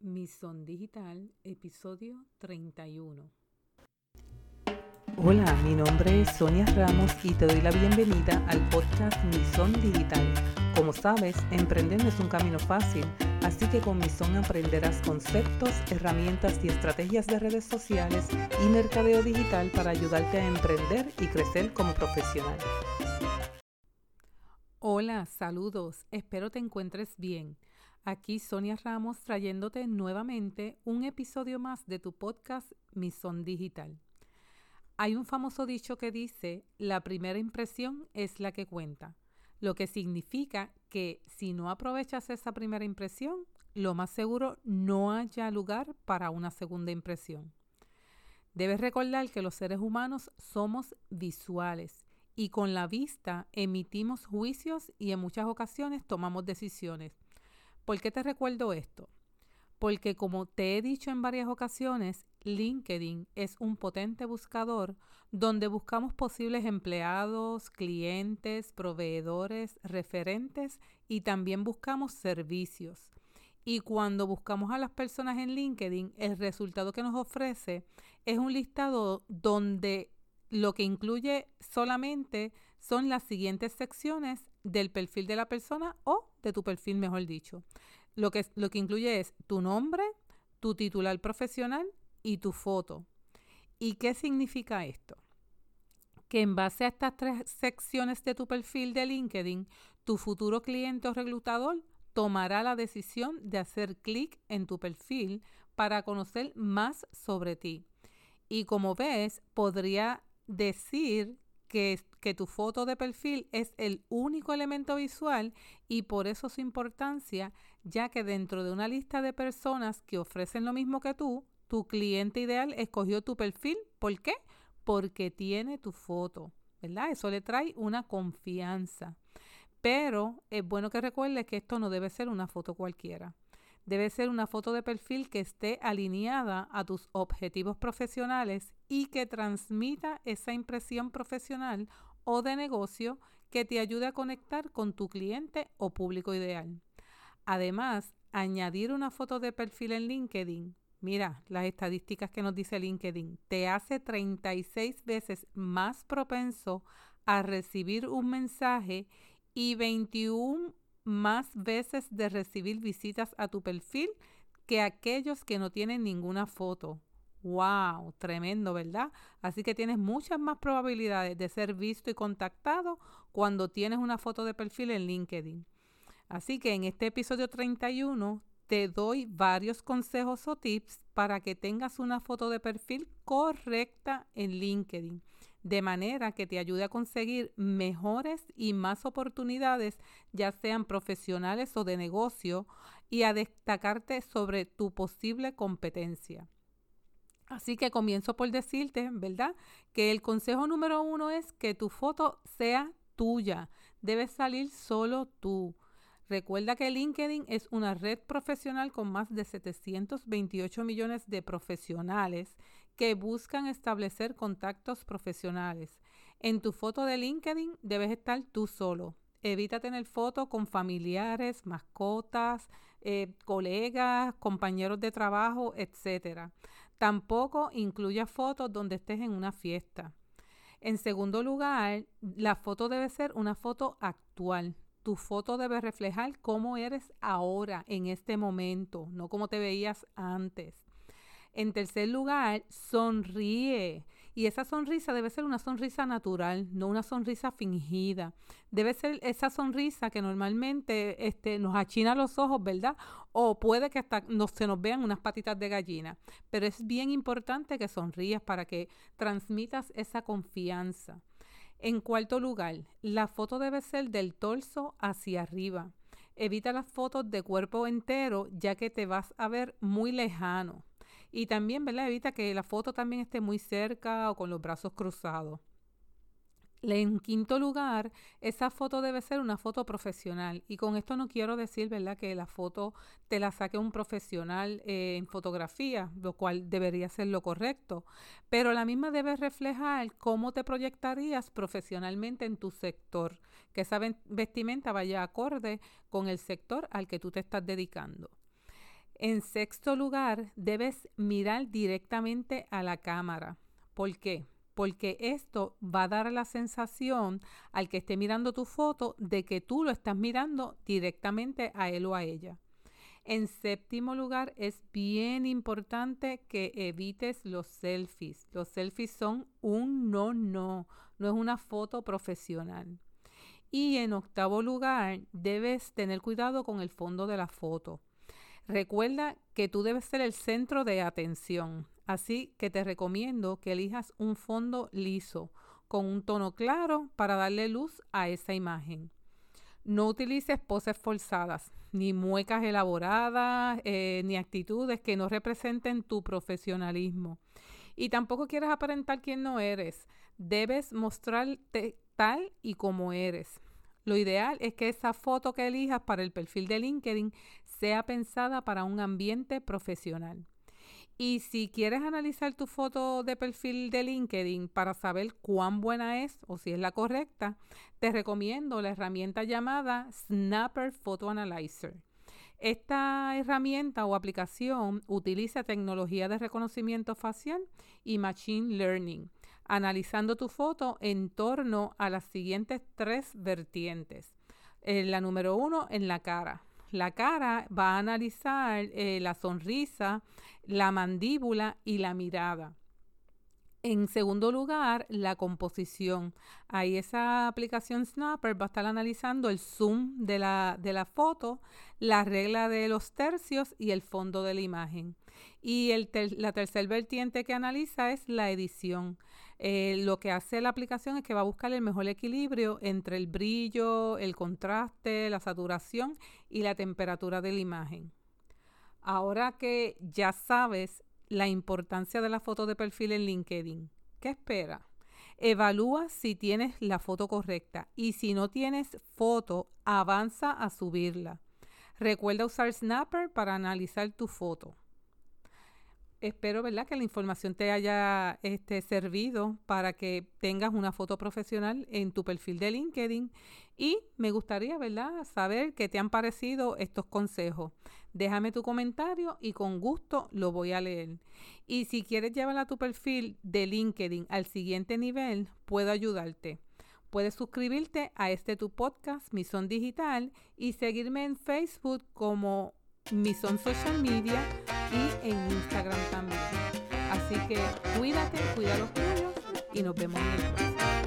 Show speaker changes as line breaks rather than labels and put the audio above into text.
Mison Digital, episodio 31.
Hola, mi nombre es Sonia Ramos y te doy la bienvenida al podcast Mison Digital. Como sabes, emprender no es un camino fácil, así que con Mison aprenderás conceptos, herramientas y estrategias de redes sociales y mercadeo digital para ayudarte a emprender y crecer como profesional.
Hola, saludos, espero te encuentres bien. Aquí Sonia Ramos trayéndote nuevamente un episodio más de tu podcast Mison Digital. Hay un famoso dicho que dice, la primera impresión es la que cuenta, lo que significa que si no aprovechas esa primera impresión, lo más seguro no haya lugar para una segunda impresión. Debes recordar que los seres humanos somos visuales y con la vista emitimos juicios y en muchas ocasiones tomamos decisiones. ¿Por qué te recuerdo esto? Porque como te he dicho en varias ocasiones, LinkedIn es un potente buscador donde buscamos posibles empleados, clientes, proveedores, referentes y también buscamos servicios. Y cuando buscamos a las personas en LinkedIn, el resultado que nos ofrece es un listado donde lo que incluye solamente son las siguientes secciones del perfil de la persona o de tu perfil, mejor dicho. Lo que, lo que incluye es tu nombre, tu titular profesional y tu foto. ¿Y qué significa esto? Que en base a estas tres secciones de tu perfil de LinkedIn, tu futuro cliente o reclutador tomará la decisión de hacer clic en tu perfil para conocer más sobre ti. Y como ves, podría decir que, que, tu foto de perfil es el único elemento visual y por eso su importancia, ya que dentro de una lista de personas que ofrecen lo mismo que tú, tu cliente ideal escogió tu perfil. ¿Por qué? Porque tiene tu foto, ¿verdad? Eso le trae una confianza. Pero es bueno que recuerdes que esto no debe ser una foto cualquiera. Debe ser una foto de perfil que esté alineada a tus objetivos profesionales y que transmita esa impresión profesional o de negocio que te ayude a conectar con tu cliente o público ideal. Además, añadir una foto de perfil en LinkedIn, mira las estadísticas que nos dice LinkedIn, te hace 36 veces más propenso a recibir un mensaje y 21 más veces de recibir visitas a tu perfil que aquellos que no tienen ninguna foto. ¡Wow! Tremendo, ¿verdad? Así que tienes muchas más probabilidades de ser visto y contactado cuando tienes una foto de perfil en LinkedIn. Así que en este episodio 31 te doy varios consejos o tips para que tengas una foto de perfil correcta en LinkedIn de manera que te ayude a conseguir mejores y más oportunidades, ya sean profesionales o de negocio, y a destacarte sobre tu posible competencia. Así que comienzo por decirte, ¿verdad? Que el consejo número uno es que tu foto sea tuya. Debes salir solo tú. Recuerda que LinkedIn es una red profesional con más de 728 millones de profesionales que buscan establecer contactos profesionales. En tu foto de LinkedIn debes estar tú solo. Evita tener fotos con familiares, mascotas, eh, colegas, compañeros de trabajo, etc. Tampoco incluya fotos donde estés en una fiesta. En segundo lugar, la foto debe ser una foto actual. Tu foto debe reflejar cómo eres ahora, en este momento, no como te veías antes. En tercer lugar, sonríe. Y esa sonrisa debe ser una sonrisa natural, no una sonrisa fingida. Debe ser esa sonrisa que normalmente este, nos achina los ojos, ¿verdad? O puede que hasta no, se nos vean unas patitas de gallina. Pero es bien importante que sonrías para que transmitas esa confianza. En cuarto lugar, la foto debe ser del torso hacia arriba. Evita las fotos de cuerpo entero ya que te vas a ver muy lejano. Y también, ¿verdad? Evita que la foto también esté muy cerca o con los brazos cruzados. En quinto lugar, esa foto debe ser una foto profesional. Y con esto no quiero decir, ¿verdad?, que la foto te la saque un profesional eh, en fotografía, lo cual debería ser lo correcto. Pero la misma debe reflejar cómo te proyectarías profesionalmente en tu sector, que esa vestimenta vaya acorde con el sector al que tú te estás dedicando. En sexto lugar, debes mirar directamente a la cámara. ¿Por qué? Porque esto va a dar la sensación al que esté mirando tu foto de que tú lo estás mirando directamente a él o a ella. En séptimo lugar, es bien importante que evites los selfies. Los selfies son un no, no, no es una foto profesional. Y en octavo lugar, debes tener cuidado con el fondo de la foto. Recuerda que tú debes ser el centro de atención, así que te recomiendo que elijas un fondo liso con un tono claro para darle luz a esa imagen. No utilices poses forzadas, ni muecas elaboradas, eh, ni actitudes que no representen tu profesionalismo. Y tampoco quieres aparentar quién no eres. Debes mostrarte tal y como eres. Lo ideal es que esa foto que elijas para el perfil de LinkedIn sea pensada para un ambiente profesional. Y si quieres analizar tu foto de perfil de LinkedIn para saber cuán buena es o si es la correcta, te recomiendo la herramienta llamada Snapper Photo Analyzer. Esta herramienta o aplicación utiliza tecnología de reconocimiento facial y machine learning, analizando tu foto en torno a las siguientes tres vertientes. Eh, la número uno, en la cara la cara va a analizar eh, la sonrisa, la mandíbula y la mirada. En segundo lugar, la composición. Ahí esa aplicación Snapper va a estar analizando el zoom de la, de la foto, la regla de los tercios y el fondo de la imagen. Y el la tercer vertiente que analiza es la edición. Eh, lo que hace la aplicación es que va a buscar el mejor equilibrio entre el brillo, el contraste, la saturación y la temperatura de la imagen. Ahora que ya sabes la importancia de la foto de perfil en LinkedIn, ¿qué espera? Evalúa si tienes la foto correcta y si no tienes foto, avanza a subirla. Recuerda usar Snapper para analizar tu foto espero, ¿verdad?, que la información te haya este, servido para que tengas una foto profesional en tu perfil de LinkedIn. Y me gustaría, ¿verdad?, saber qué te han parecido estos consejos. Déjame tu comentario y con gusto lo voy a leer. Y si quieres llevar a tu perfil de LinkedIn al siguiente nivel, puedo ayudarte. Puedes suscribirte a este tu podcast, Mison Digital, y seguirme en Facebook como Mison Social Media y en Instagram también. Así que cuídate, cuida los tuyos y nos vemos en el próximo.